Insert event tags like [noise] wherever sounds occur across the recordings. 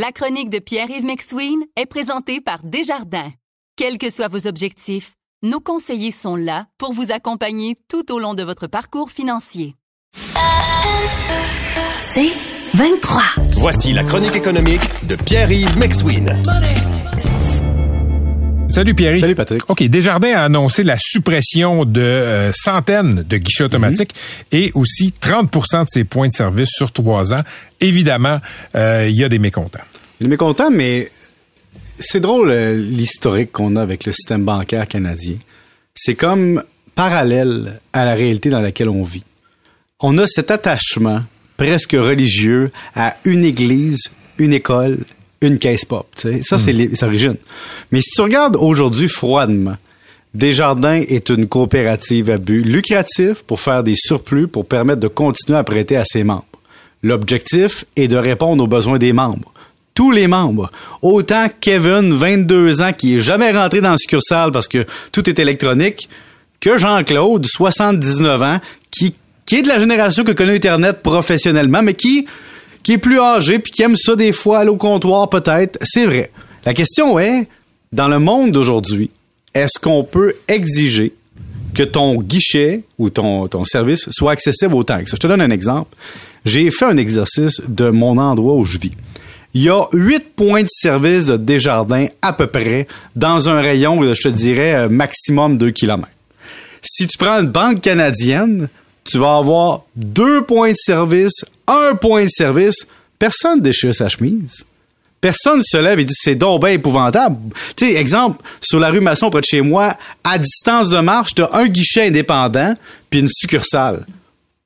La chronique de Pierre-Yves McSween est présentée par Desjardins. Quels que soient vos objectifs, nos conseillers sont là pour vous accompagner tout au long de votre parcours financier. C'est 23. Voici la chronique économique de Pierre-Yves McSween. Salut Pierre. Salut Patrick. OK, Desjardins a annoncé la suppression de euh, centaines de guichets automatiques et aussi 30% de ses points de service sur trois ans. Évidemment, euh, il y a des mécontents. Des mécontents, mais c'est drôle euh, l'historique qu'on a avec le système bancaire canadien. C'est comme parallèle à la réalité dans laquelle on vit. On a cet attachement presque religieux à une église, une école, une caisse pop. Ça, c'est les origines. Mais si tu regardes aujourd'hui froidement, Desjardins est une coopérative à but lucratif pour faire des surplus pour permettre de continuer à prêter à ses membres. L'objectif est de répondre aux besoins des membres. Tous les membres. Autant Kevin, 22 ans, qui est jamais rentré dans le succursale parce que tout est électronique, que Jean-Claude, 79 ans, qui, qui est de la génération que connaît Internet professionnellement, mais qui qui est plus âgé puis qui aime ça des fois aller au comptoir peut-être, c'est vrai. La question est, dans le monde d'aujourd'hui, est-ce qu'on peut exiger que ton guichet ou ton, ton service soit accessible que ça? Je te donne un exemple. J'ai fait un exercice de mon endroit où je vis. Il y a huit points de service de Desjardins à peu près dans un rayon, je te dirais, euh, maximum 2 km. Si tu prends une banque canadienne, tu vas avoir deux points de service, un point de service. Personne déchire sa chemise. Personne se lève et dit c'est donc épouvantable. Tu sais, exemple, sur la rue Masson près de chez moi, à distance de marche, tu as un guichet indépendant puis une succursale.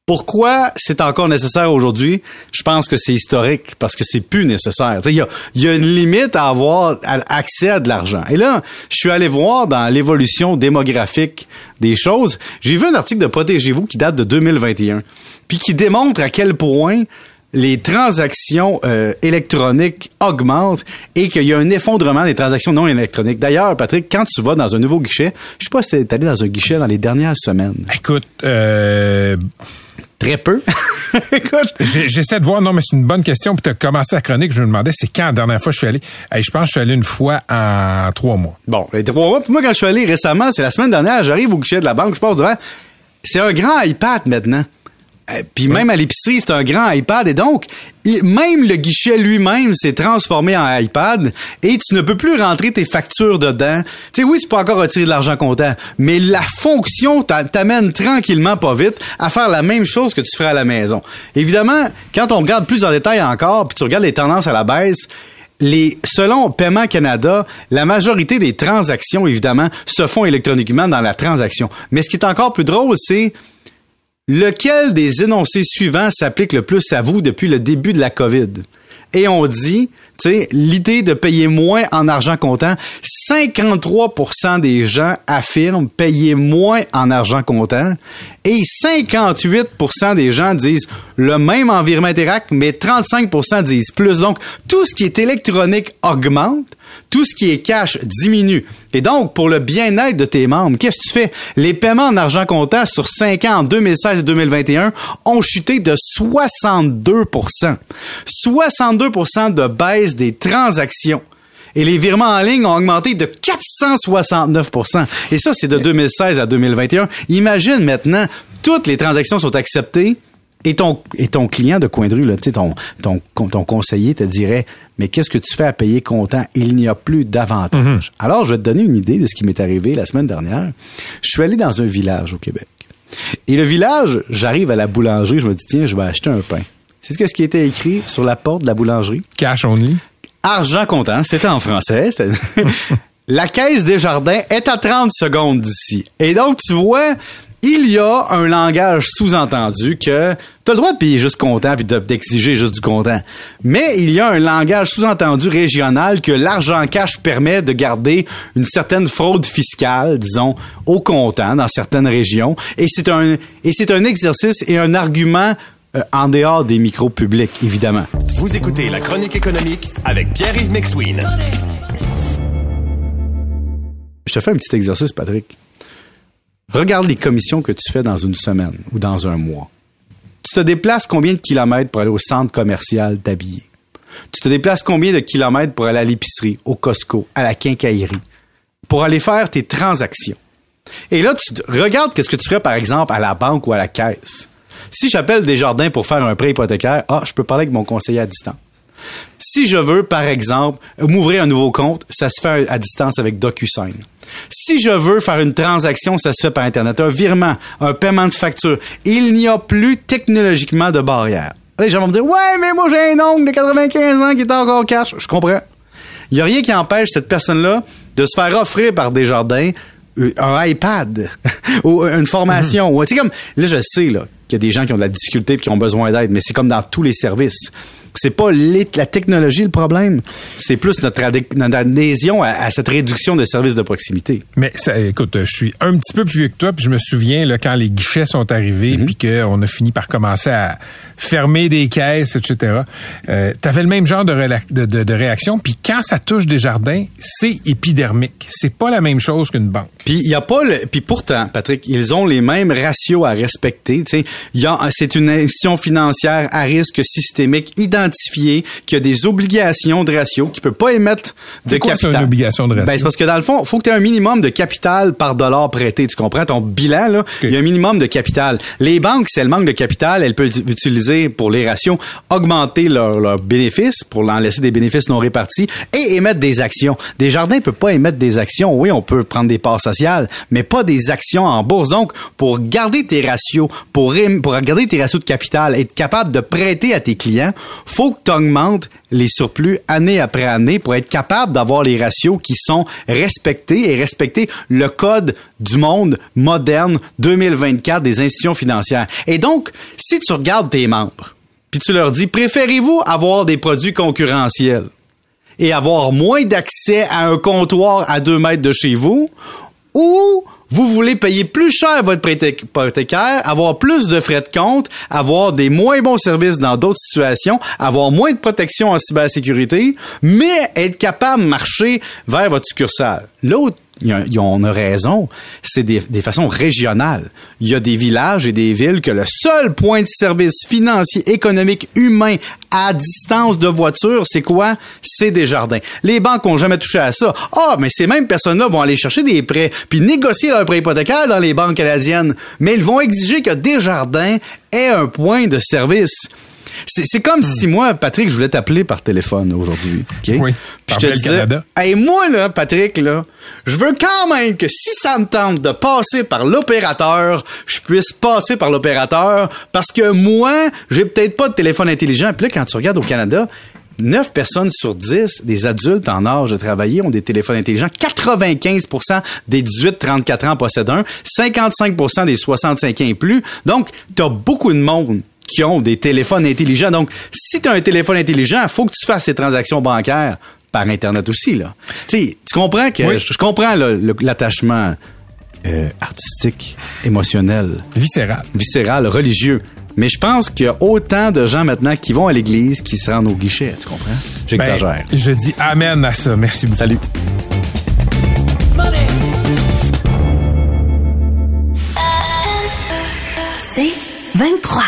Pourquoi c'est encore nécessaire aujourd'hui? Je pense que c'est historique parce que c'est plus nécessaire. Il y a, y a, une limite à avoir accès à de l'argent. Et là, je suis allé voir dans l'évolution démographique des choses. J'ai vu un article de Protégez-vous qui date de 2021 puis qui démontre à quel point les transactions euh, électroniques augmentent et qu'il y a un effondrement des transactions non électroniques. D'ailleurs, Patrick, quand tu vas dans un nouveau guichet, je sais pas si tu es allé dans un guichet dans les dernières semaines. Écoute, euh, Très peu. [laughs] Écoute. J'essaie de voir, non, mais c'est une bonne question. Puis tu as commencé la chronique, je me demandais, c'est quand la dernière fois que je suis allé? je pense que je suis allé une fois en trois mois. Bon, les trois mois. Puis moi, quand je suis allé récemment, c'est la semaine dernière, j'arrive au guichet de la banque, je passe devant. C'est un grand iPad maintenant. Euh, puis même à l'épicerie, c'est un grand iPad. Et donc, même le guichet lui-même s'est transformé en iPad et tu ne peux plus rentrer tes factures dedans. Tu sais, oui, c'est pas encore retirer de l'argent comptant, mais la fonction t'amène tranquillement, pas vite, à faire la même chose que tu ferais à la maison. Évidemment, quand on regarde plus en détail encore, puis tu regardes les tendances à la baisse, selon Paiement Canada, la majorité des transactions, évidemment, se font électroniquement dans la transaction. Mais ce qui est encore plus drôle, c'est Lequel des énoncés suivants s'applique le plus à vous depuis le début de la COVID? Et on dit, tu sais, l'idée de payer moins en argent comptant, 53% des gens affirment payer moins en argent comptant et 58% des gens disent le même environnement interact, mais 35% disent plus. Donc, tout ce qui est électronique augmente tout ce qui est cash diminue. Et donc, pour le bien-être de tes membres, qu'est-ce que tu fais? Les paiements en argent comptant sur 5 ans en 2016 et 2021 ont chuté de 62% 62% de baisse des transactions. Et les virements en ligne ont augmenté de 469% Et ça, c'est de 2016 à 2021. Imagine maintenant, toutes les transactions sont acceptées et ton, et ton client de coin de rue, là, ton, ton, ton conseiller te dirait Mais qu'est-ce que tu fais à payer comptant? Il n'y a plus d'avantage. Mhm. Alors, je vais te donner une idée de ce qui m'est arrivé la semaine dernière. Je suis allé dans un village au Québec. Et le village, j'arrive à la boulangerie, je me dis Tiens, je vais acheter un pain. C'est ce qui était écrit sur la porte de la boulangerie? Cash only. Argent comptant, c'était en français. [laughs] la caisse des jardins est à 30 secondes d'ici. Et donc, tu vois, il y a un langage sous-entendu que tu as le droit de payer juste comptant puis d'exiger juste du comptant. Mais il y a un langage sous-entendu régional que l'argent cash permet de garder une certaine fraude fiscale, disons, au comptant dans certaines régions. Et c'est un, et c'est un exercice et un argument euh, en dehors des micros publics, évidemment. Vous écoutez La Chronique économique avec Pierre-Yves Maxwin. Je te fais un petit exercice, Patrick. Regarde les commissions que tu fais dans une semaine ou dans un mois. Tu te déplaces combien de kilomètres pour aller au centre commercial t'habiller? Tu te déplaces combien de kilomètres pour aller à l'épicerie, au Costco, à la quincaillerie, pour aller faire tes transactions? Et là, tu regardes qu'est-ce que tu ferais, par exemple, à la banque ou à la caisse. Si j'appelle Desjardins pour faire un prêt hypothécaire, ah, je peux parler avec mon conseiller à distance. Si je veux, par exemple, m'ouvrir un nouveau compte, ça se fait à distance avec DocuSign. Si je veux faire une transaction, ça se fait par Internet. Un virement, un paiement de facture. Il n'y a plus technologiquement de barrière. Les gens vont me dire, ouais, mais moi j'ai un oncle de 95 ans qui est encore cash. Je comprends. Il n'y a rien qui empêche cette personne-là de se faire offrir par Desjardins euh, un iPad [laughs] ou une formation. Sais, comme, là, je sais, qu'il y a des gens qui ont de la difficulté et qui ont besoin d'aide, mais c'est comme dans tous les services c'est pas la technologie le problème, c'est plus notre, adhésion à, cette réduction de services de proximité. Mais ça, écoute, je suis un petit peu plus vieux que toi, puis je me souviens là, quand les guichets sont arrivés, mm-hmm. puis qu'on a fini par commencer à fermer des caisses, etc. Euh, tu avais le même genre de, de, réaction, puis quand ça touche des jardins, c'est épidermique. C'est pas la même chose qu'une banque. Puis il y a pas le, puis pourtant, Patrick, ils ont les mêmes ratios à respecter. C'est une institution financière à risque systémique identique identifié qu'il y a des obligations de ratio, qu'il peut pas émettre de quoi, capital. C'est une obligation de ratio? Ben, c'est parce que dans le fond, il faut que tu aies un minimum de capital par dollar prêté. Tu comprends? Ton bilan, là, il y a un minimum de capital. Les banques, c'est le manque de capital, elles peuvent utiliser pour les ratios, augmenter leurs bénéfices pour en laisser des bénéfices non répartis et émettre des actions. Des jardins ne peuvent pas émettre des actions. Oui, on peut prendre des parts sociales, mais pas des actions en bourse. Donc, pour garder tes ratios, pour, pour garder tes ratios de capital, être capable de prêter à tes clients, faut que tu augmentes les surplus année après année pour être capable d'avoir les ratios qui sont respectés et respecter le code du monde moderne 2024 des institutions financières. Et donc, si tu regardes tes membres, puis tu leur dis, préférez-vous avoir des produits concurrentiels et avoir moins d'accès à un comptoir à deux mètres de chez vous ou vous voulez payer plus cher votre hypothécaire, avoir plus de frais de compte, avoir des moins bons services dans d'autres situations, avoir moins de protection en cybersécurité, mais être capable de marcher vers votre succursale. L'autre on a raison, c'est des, façons régionales. Il y a des villages et des villes que le seul point de service financier, économique, humain à distance de voiture, c'est quoi? C'est des jardins. Les banques n'ont jamais touché à ça. Ah, mais ces mêmes personnes-là vont aller chercher des prêts puis négocier leur prêt hypothécaire dans les banques canadiennes. Mais ils vont exiger que Desjardins ait un point de service. C'est comme hmm. si moi, Patrick, je voulais t'appeler par téléphone aujourd'hui. Oui. Puis je te disais, Canada. hey, moi, là, Patrick, là, je veux quand même que si ça me tente de passer par l'opérateur, je puisse passer par l'opérateur parce que moi, j'ai peut-être pas de téléphone intelligent. Puis là, quand tu regardes au Canada, 9 personnes sur 10 des adultes en âge de travailler ont des téléphones intelligents. 95% des 18-34 ans possèdent un. 55% des 65 ans et plus. Donc, tu as beaucoup de monde qui ont des téléphones intelligents. Donc, si tu as un téléphone intelligent, il faut que tu fasses ces transactions bancaires par Internet aussi. Là. tu comprends que je, comprends l'attachement euh, artistique, émotionnel. Viscéral. Viscéral, religieux. Mais je pense qu'il y a autant de gens maintenant qui vont à l'église qui se rendent au guichet, tu comprends? J'exagère. Ben, je dis amen à ça. Merci beaucoup. Salut. C'est 23.